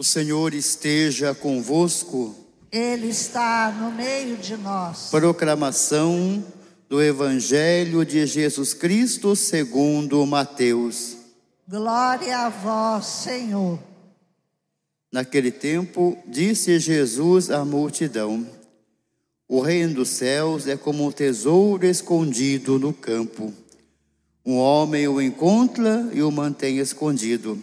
O Senhor esteja convosco. Ele está no meio de nós. Proclamação do Evangelho de Jesus Cristo segundo Mateus. Glória a vós, Senhor. Naquele tempo, disse Jesus à multidão: O reino dos céus é como um tesouro escondido no campo. Um homem o encontra e o mantém escondido.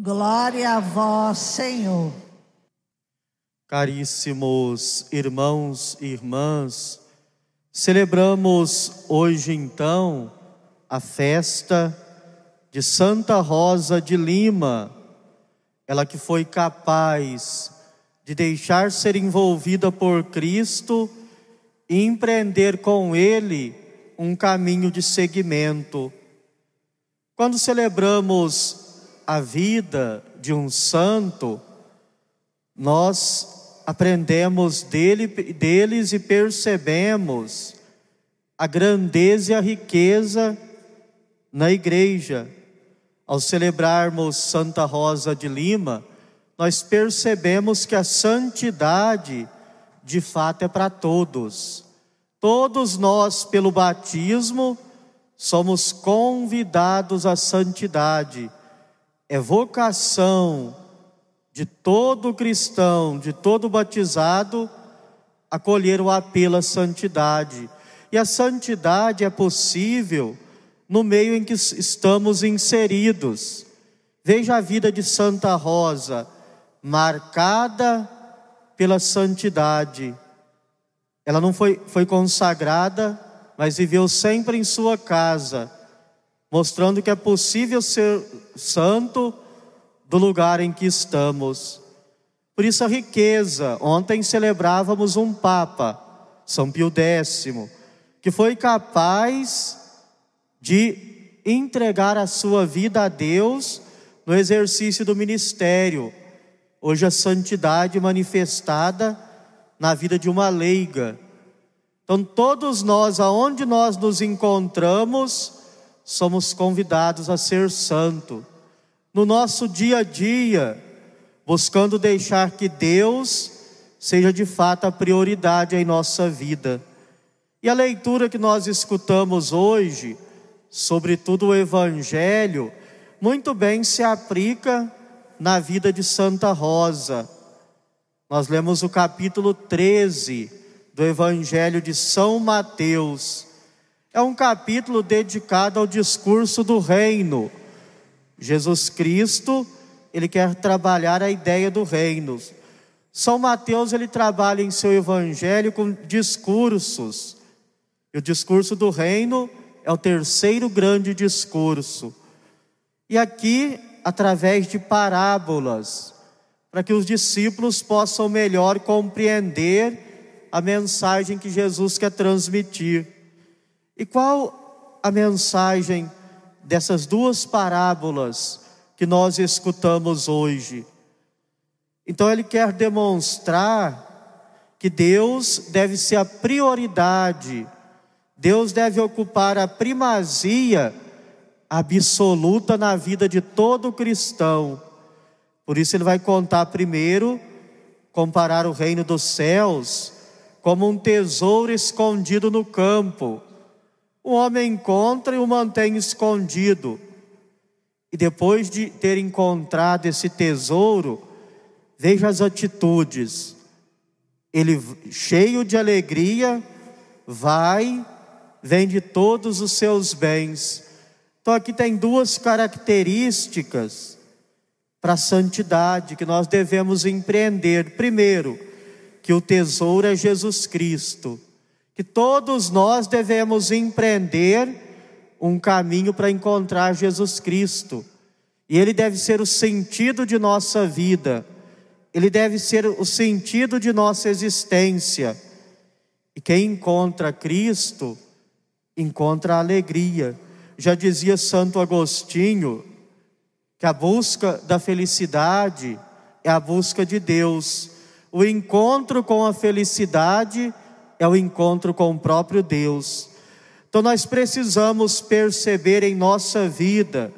Glória a vós, Senhor. Caríssimos irmãos e irmãs, celebramos hoje então a festa de Santa Rosa de Lima, ela que foi capaz de deixar ser envolvida por Cristo e empreender com Ele um caminho de seguimento. Quando celebramos a vida de um santo, nós aprendemos dele, deles e percebemos a grandeza e a riqueza na igreja. Ao celebrarmos Santa Rosa de Lima, nós percebemos que a santidade, de fato, é para todos. Todos nós, pelo batismo, somos convidados à santidade. É vocação de todo cristão, de todo batizado, acolher o apelo à santidade. E a santidade é possível no meio em que estamos inseridos. Veja a vida de Santa Rosa, marcada pela santidade. Ela não foi, foi consagrada, mas viveu sempre em sua casa, mostrando que é possível ser santo do lugar em que estamos. Por isso a riqueza. Ontem celebrávamos um Papa, São Pio X, que foi capaz de entregar a sua vida a Deus no exercício do ministério. Hoje a santidade manifestada na vida de uma leiga. Então todos nós, aonde nós nos encontramos, somos convidados a ser santo no nosso dia a dia, buscando deixar que Deus seja de fato a prioridade em nossa vida. E a leitura que nós escutamos hoje, sobretudo o Evangelho, muito bem se aplica na vida de Santa Rosa. Nós lemos o capítulo 13 do Evangelho de São Mateus. É um capítulo dedicado ao discurso do reino Jesus Cristo, ele quer trabalhar a ideia do reino. São Mateus, ele trabalha em seu evangelho com discursos. E o discurso do reino é o terceiro grande discurso. E aqui, através de parábolas, para que os discípulos possam melhor compreender a mensagem que Jesus quer transmitir. E qual a mensagem dessas duas parábolas que nós escutamos hoje. Então ele quer demonstrar que Deus deve ser a prioridade, Deus deve ocupar a primazia absoluta na vida de todo cristão. Por isso ele vai contar primeiro, comparar o reino dos céus como um tesouro escondido no campo o homem encontra e o mantém escondido. E depois de ter encontrado esse tesouro, veja as atitudes. Ele, cheio de alegria, vai, vende todos os seus bens. Então aqui tem duas características para a santidade que nós devemos empreender. Primeiro, que o tesouro é Jesus Cristo que todos nós devemos empreender um caminho para encontrar Jesus Cristo. E ele deve ser o sentido de nossa vida. ele deve ser o sentido de nossa existência. E quem encontra Cristo, encontra alegria. Já dizia Santo Agostinho que a busca da felicidade é a busca de Deus. O encontro com a felicidade é o encontro com o próprio Deus. Então nós precisamos perceber em nossa vida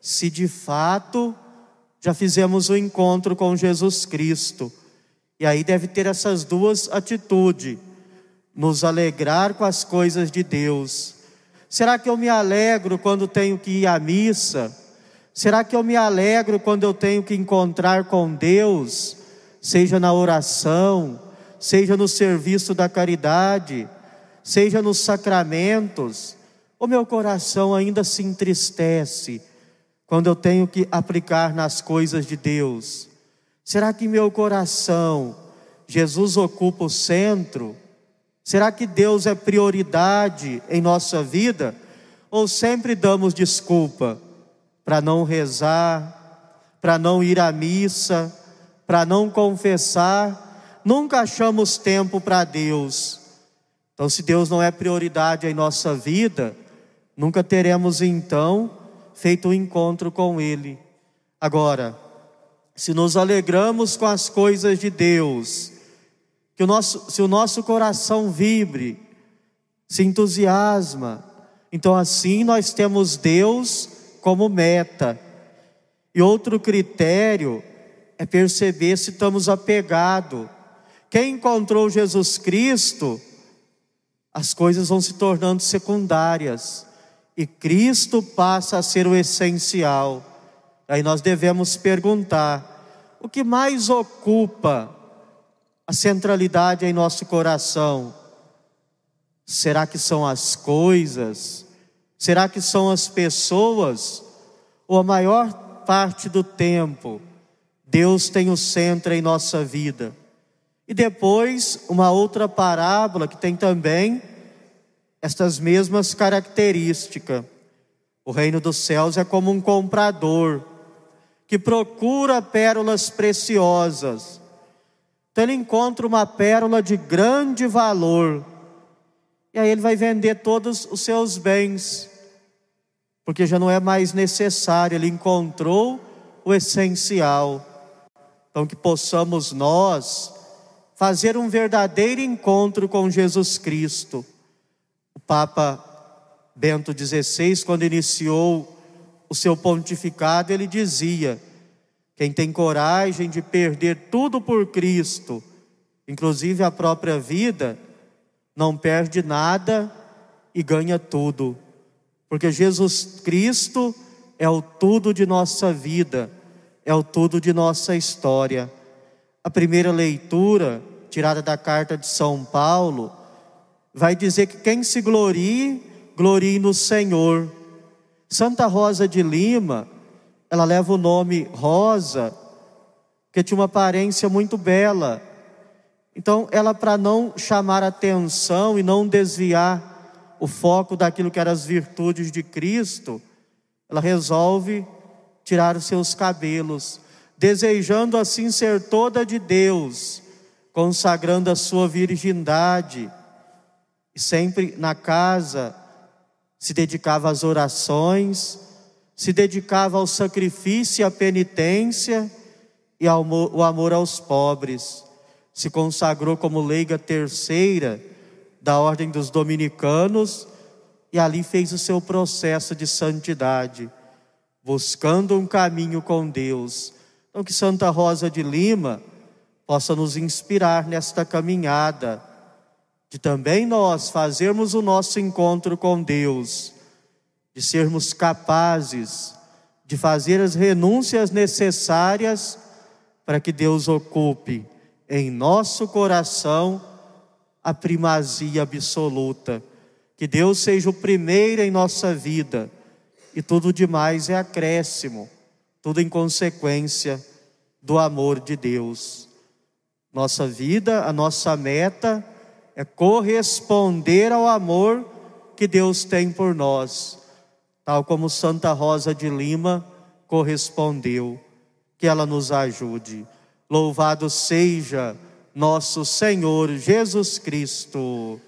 se de fato já fizemos o encontro com Jesus Cristo. E aí deve ter essas duas atitudes: nos alegrar com as coisas de Deus. Será que eu me alegro quando tenho que ir à missa? Será que eu me alegro quando eu tenho que encontrar com Deus, seja na oração, seja no serviço da caridade, seja nos sacramentos? O meu coração ainda se entristece quando eu tenho que aplicar nas coisas de Deus? Será que meu coração, Jesus ocupa o centro? Será que Deus é prioridade em nossa vida? Ou sempre damos desculpa para não rezar, para não ir à missa, para não confessar? Nunca achamos tempo para Deus. Então, se Deus não é prioridade em nossa vida, nunca teremos então feito um encontro com Ele. Agora, se nos alegramos com as coisas de Deus, que o nosso, se o nosso coração vibre, se entusiasma, então assim nós temos Deus como meta. E outro critério é perceber se estamos apegados. Quem encontrou Jesus Cristo, as coisas vão se tornando secundárias e Cristo passa a ser o essencial. Aí nós devemos perguntar: o que mais ocupa a centralidade em nosso coração? Será que são as coisas? Será que são as pessoas? Ou a maior parte do tempo, Deus tem o centro em nossa vida? E depois, uma outra parábola que tem também estas mesmas características. O reino dos céus é como um comprador que procura pérolas preciosas. Então ele encontra uma pérola de grande valor. E aí ele vai vender todos os seus bens, porque já não é mais necessário, ele encontrou o essencial. Então que possamos nós fazer um verdadeiro encontro com Jesus Cristo o Papa Bento XVI, quando iniciou o seu pontificado, ele dizia: quem tem coragem de perder tudo por Cristo, inclusive a própria vida, não perde nada e ganha tudo, porque Jesus Cristo é o tudo de nossa vida, é o tudo de nossa história. A primeira leitura, tirada da carta de São Paulo, vai dizer que quem se glorie, glorie no Senhor. Santa Rosa de Lima, ela leva o nome Rosa, que tinha uma aparência muito bela. Então, ela, para não chamar atenção e não desviar o foco daquilo que eram as virtudes de Cristo, ela resolve tirar os seus cabelos, desejando assim ser toda de Deus, consagrando a sua virgindade e sempre na casa se dedicava às orações, se dedicava ao sacrifício e à penitência e ao o amor aos pobres. Se consagrou como leiga terceira da ordem dos dominicanos e ali fez o seu processo de santidade, buscando um caminho com Deus. Então, que Santa Rosa de Lima possa nos inspirar nesta caminhada de também nós fazermos o nosso encontro com Deus, de sermos capazes de fazer as renúncias necessárias para que Deus ocupe em nosso coração a primazia absoluta. Que Deus seja o primeiro em nossa vida e tudo demais é acréscimo, tudo em consequência do amor de Deus. Nossa vida, a nossa meta é corresponder ao amor que Deus tem por nós, tal como Santa Rosa de Lima correspondeu. Que ela nos ajude. Louvado seja nosso Senhor Jesus Cristo.